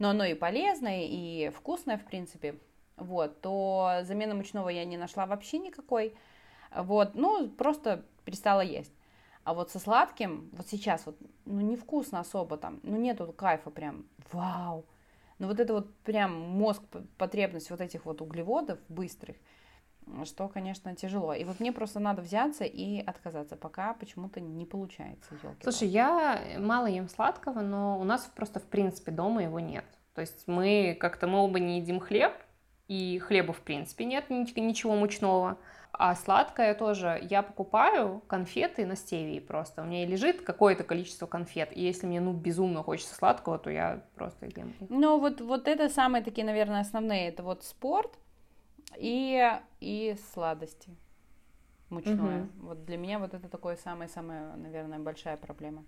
но оно и полезное, и вкусное, в принципе, вот, то замены мучного я не нашла вообще никакой, вот, ну, просто перестала есть. А вот со сладким, вот сейчас вот, ну, невкусно особо там, ну, нету кайфа прям, вау. Ну, вот это вот прям мозг, потребность вот этих вот углеводов быстрых – что, конечно, тяжело. И вот мне просто надо взяться и отказаться, пока почему-то не получается. Слушай, я мало ем сладкого, но у нас просто, в принципе, дома его нет. То есть мы как-то, мы оба не едим хлеб, и хлеба, в принципе, нет ничего мучного. А сладкое тоже. Я покупаю конфеты на стевии просто. У меня лежит какое-то количество конфет. И если мне, ну, безумно хочется сладкого, то я просто ем. Ну, вот, вот это самые такие, наверное, основные. Это вот спорт, и, и сладости мучное. Угу. Вот для меня вот это такое самая-самая, наверное, большая проблема.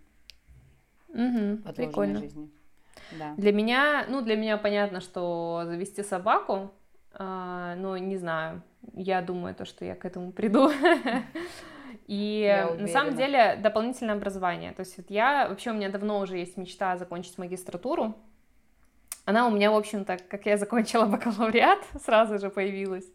Угу, прикольно. жизни. Да. Для меня, ну, для меня понятно, что завести собаку, э, но не знаю, я думаю, то, что я к этому приду. (laughs) И на самом деле дополнительное образование. То есть вот я, вообще у меня давно уже есть мечта закончить магистратуру, она у меня, в общем-то, как я закончила (laughs) бакалавриат, сразу же появилась.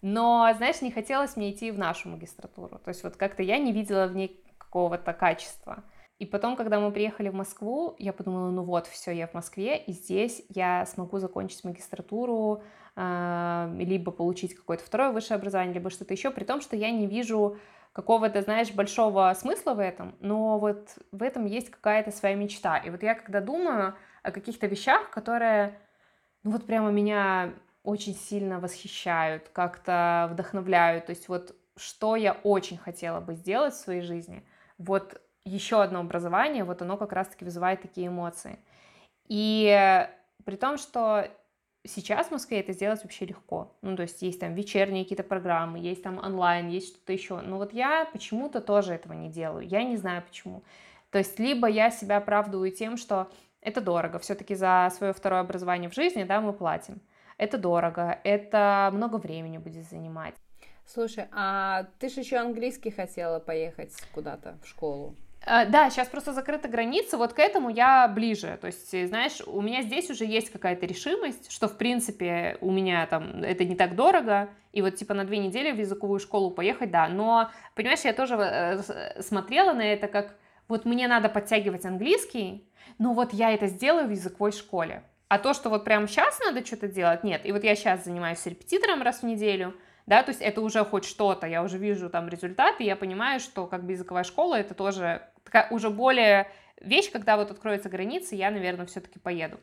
Но, знаешь, не хотелось мне идти в нашу магистратуру. То есть вот как-то я не видела в ней какого-то качества. И потом, когда мы приехали в Москву, я подумала, ну вот, все, я в Москве, и здесь я смогу закончить магистратуру, э, либо получить какое-то второе высшее образование, либо что-то еще, при том, что я не вижу какого-то, знаешь, большого смысла в этом, но вот в этом есть какая-то своя мечта. И вот я когда думаю, о каких-то вещах, которые, ну вот прямо меня очень сильно восхищают, как-то вдохновляют. То есть вот что я очень хотела бы сделать в своей жизни, вот еще одно образование, вот оно как раз-таки вызывает такие эмоции. И при том, что сейчас в Москве это сделать вообще легко. Ну, то есть есть там вечерние какие-то программы, есть там онлайн, есть что-то еще. Но вот я почему-то тоже этого не делаю. Я не знаю почему. То есть либо я себя оправдываю тем, что это дорого. Все-таки за свое второе образование в жизни, да, мы платим. Это дорого, это много времени будет занимать. Слушай, а ты же еще английский хотела поехать куда-то в школу? Э, да, сейчас просто закрыты границы, вот к этому я ближе. То есть, э, знаешь, у меня здесь уже есть какая-то решимость, что, в принципе, у меня там это не так дорого, и вот типа на две недели в языковую школу поехать, да. Но, понимаешь, я тоже э, смотрела на это как, вот мне надо подтягивать английский, но вот я это сделаю в языковой школе. А то, что вот прямо сейчас надо что-то делать, нет. И вот я сейчас занимаюсь репетитором раз в неделю, да, то есть это уже хоть что-то, я уже вижу там результаты, я понимаю, что как бы языковая школа это тоже такая уже более вещь, когда вот откроются границы, я, наверное, все-таки поеду.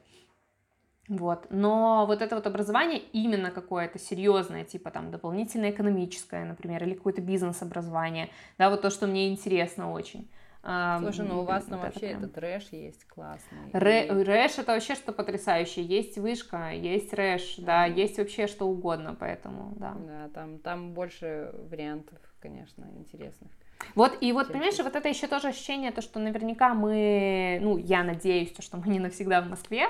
Вот. Но вот это вот образование именно какое-то серьезное, типа там дополнительное экономическое, например, или какое-то бизнес-образование, да, вот то, что мне интересно очень. Слушай, ну у вас там вот вообще этот рэш есть классный. Рэ... И... Рэш это вообще что потрясающее. Есть вышка, есть рэш, да, есть вообще что угодно, поэтому, да. Да, там, там больше вариантов, конечно, интересных. Вот, и вот, понимаешь, вот это еще тоже ощущение, то, что наверняка мы, ну, я надеюсь, что мы не навсегда в Москве,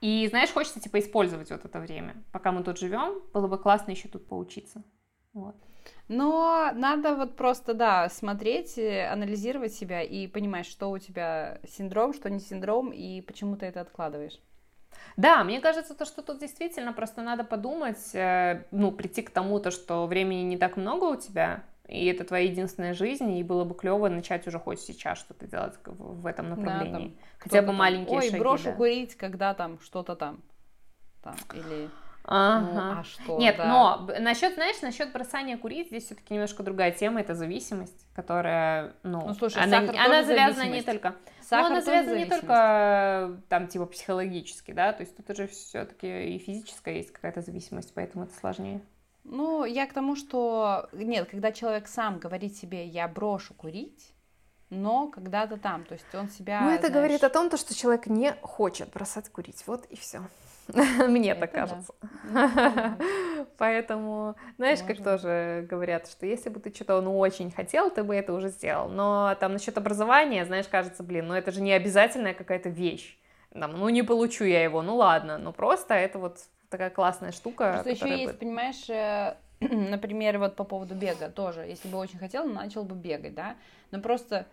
и, знаешь, хочется, типа, использовать вот это время. Пока мы тут живем, было бы классно еще тут поучиться. Вот. Но надо вот просто, да, смотреть, э, анализировать себя и понимать, что у тебя синдром, что не синдром, и почему ты это откладываешь. Да, мне кажется, то, что тут действительно просто надо подумать, э, ну, прийти к тому, то, что времени не так много у тебя, и это твоя единственная жизнь, и было бы клево начать уже хоть сейчас что-то делать в этом направлении. Да, там, Хотя бы маленькие Ой, шаги. Ой, брошу да. курить, когда там что-то там. там или... Ага. Ну, а что? Нет, да. но насчет, знаешь, насчет бросания курить, здесь все-таки немножко другая тема, это зависимость, которая, ну, ну слушай, она, она завязана не только, сахар ну, она завязана не только там типа психологически, да, то есть тут уже все-таки и физическая есть какая-то зависимость, поэтому это сложнее. Ну, я к тому, что... Нет, когда человек сам говорит себе, я брошу курить, но когда-то там, то есть он себя... Ну, это знаешь... говорит о том, то, что человек не хочет бросать курить, вот и все. (laughs) Мне так кажется. (laughs) Поэтому, знаешь, как тоже говорят, что если бы ты что-то ну, очень хотел, ты бы это уже сделал. Но там насчет образования, знаешь, кажется, блин, ну это же не обязательная какая-то вещь. Там, ну не получу я его, ну ладно, но просто это вот такая классная штука. Просто еще есть, понимаешь, э, (clears throat) например, вот по поводу бега тоже. Если бы очень хотел, начал бы бегать, да. Но просто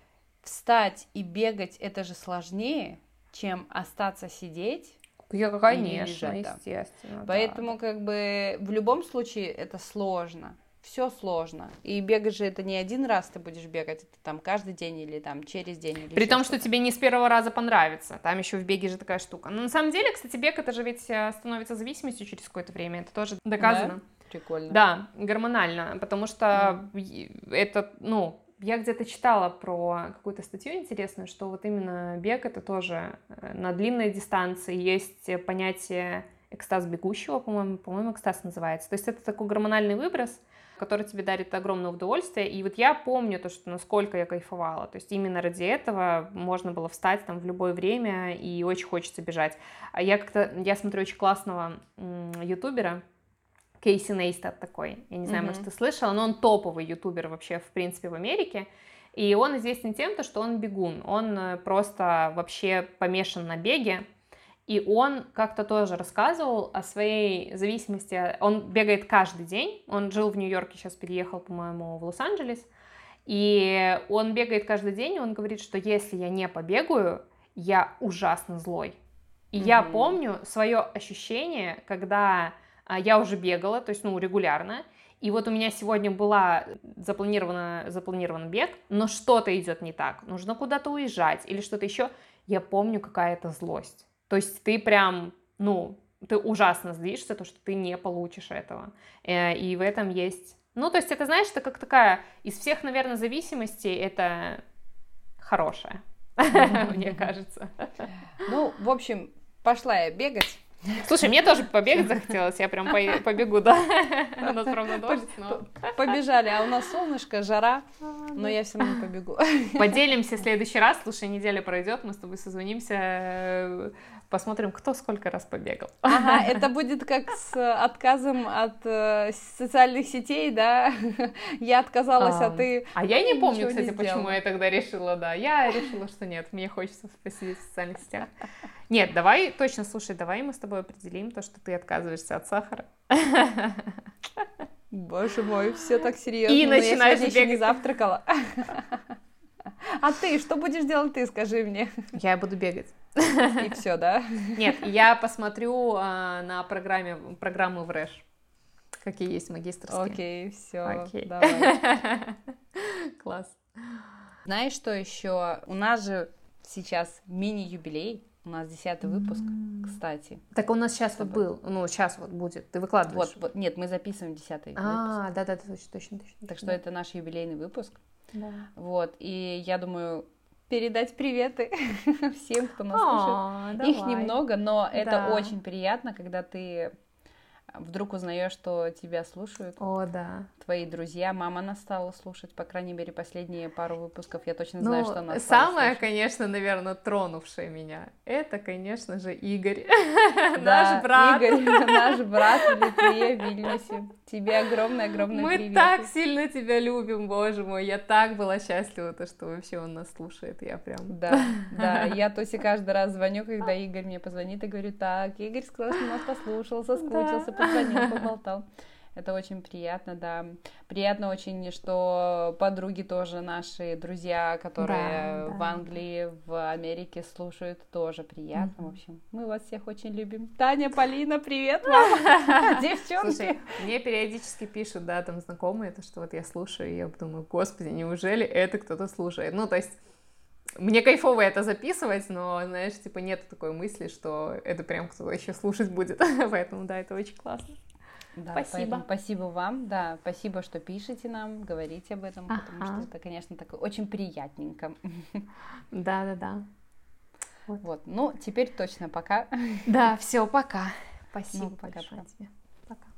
встать и бегать это же сложнее, чем остаться сидеть. Конечно, естественно. Поэтому, да. как бы, в любом случае это сложно все сложно. И бегать же это не один раз ты будешь бегать, это там каждый день или там через день. Или При том, что тебе не с первого раза понравится. Там еще в беге же такая штука. Но на самом деле, кстати, бег это же ведь э, становится зависимостью через какое-то время. Это тоже доказано. Да? Прикольно. Да, гормонально. Потому что mm. это, ну, я где-то читала про какую-то статью интересную, что вот именно бег это тоже э, на длинной дистанции есть понятие экстаз бегущего, по-моему, по-моему, экстаз называется. То есть это такой гормональный выброс, который тебе дарит огромное удовольствие. И вот я помню то, что насколько я кайфовала. То есть именно ради этого можно было встать там в любое время, и очень хочется бежать. А я как-то, я смотрю очень классного ютубера, Кейси Нейстат такой. Я не знаю, mm-hmm. может, ты слышала, но он топовый ютубер вообще, в принципе, в Америке. И он известен тем, что он бегун. Он э, просто вообще помешан на беге. И он как-то тоже рассказывал о своей зависимости. Он бегает каждый день. Он жил в Нью-Йорке, сейчас переехал, по-моему, в Лос-Анджелес. И он бегает каждый день, и он говорит, что если я не побегаю, я ужасно злой. И mm-hmm. я помню свое ощущение, когда я уже бегала, то есть, ну, регулярно, и вот у меня сегодня была запланирована, запланирован бег, но что-то идет не так, нужно куда-то уезжать или что-то еще, я помню какая-то злость. То есть ты прям, ну, ты ужасно злишься, то, что ты не получишь этого. Э, и в этом есть... Ну, то есть это, знаешь, это как такая... Из всех, наверное, зависимостей это хорошая, (laughs) мне кажется. Ну, в общем, пошла я бегать. Слушай, мне тоже побегать захотелось, я прям побегу, да. (laughs) У нас, правда, дождь, но... Побежали, а у нас солнышко, жара, но я все равно побегу. Поделимся в следующий раз, слушай, неделя пройдет, мы с тобой созвонимся, посмотрим, кто сколько раз побегал. Ага, (laughs) это будет как с отказом от э, социальных сетей, да? (laughs) Я отказалась, а, а ты... А я не помню, кстати, не почему я тогда решила, да. Я решила, что нет, мне хочется посидеть в социальных сетях. Нет, давай, точно, слушай, давай мы с тобой определим то, что ты отказываешься от сахара. Боже мой, все так серьезно. И начинаешь бегать. не завтракала. (laughs) А ты, что будешь делать ты, скажи мне? Я буду бегать. И все, да? Нет, я посмотрю а, на программе, программы в РЭШ, какие есть магистрские. Окей, все, Окей. давай. (laughs) Класс. Знаешь, что еще? У нас же сейчас мини-юбилей, у нас десятый выпуск, кстати. Так у нас сейчас вот был, ну сейчас вот будет, ты выкладываешь. Вот, вот, нет, мы записываем десятый выпуск. А, да-да, точно, точно, точно. Так что это наш юбилейный выпуск. Да. Вот, и я думаю, передать приветы (laughs) всем, кто нас слушает. Их немного, но это очень приятно, когда ты вдруг узнаешь, что тебя слушают О, да. Твои друзья. Мама нас стала слушать, по крайней мере, последние пару выпусков. Я точно знаю, Ну, что она стала самое, слушать. конечно, наверное, тронувшее меня, это, конечно же, Игорь, (laughs) Да, наш брат. Игорь, (laughs) наш брат в Литве, в Вильнюсе. Тебе огромное-огромное Мы привет. так сильно тебя любим, боже мой. Я так была счастлива, то, что вообще он нас слушает. Я прям... Да, да, я Тосе каждый раз звоню, когда Игорь мне позвонит и говорю, так, Игорь сказал, что нас послушал, (laughs) соскучился, позвонил, поболтал. Это очень приятно, да. Приятно очень, что подруги тоже наши, друзья, которые Да, да. в Англии, в Америке слушают, тоже приятно. Мгм. В общем, мы вас всех очень любим. Таня, Полина, привет вам, (laughs) девчонки. Слушай, мне периодически пишут, да, там знакомые, то, что вот я слушаю, и я думаю, господи, неужели это кто-то слушает? Ну, то есть, мне кайфово это записывать, но, знаешь, типа нет такой мысли, что это прям кто-то еще слушать будет. (laughs) Поэтому, да, это очень классно. Да, Спасибо. спасибо вам, да, спасибо, что пишете нам, говорите об этом, потому Ага. что это, конечно, такое очень приятненько. (laughs) Да-да-да. Вот, ну, теперь точно пока. Да, все, пока. Спасибо Ну, большое тебе. Пока.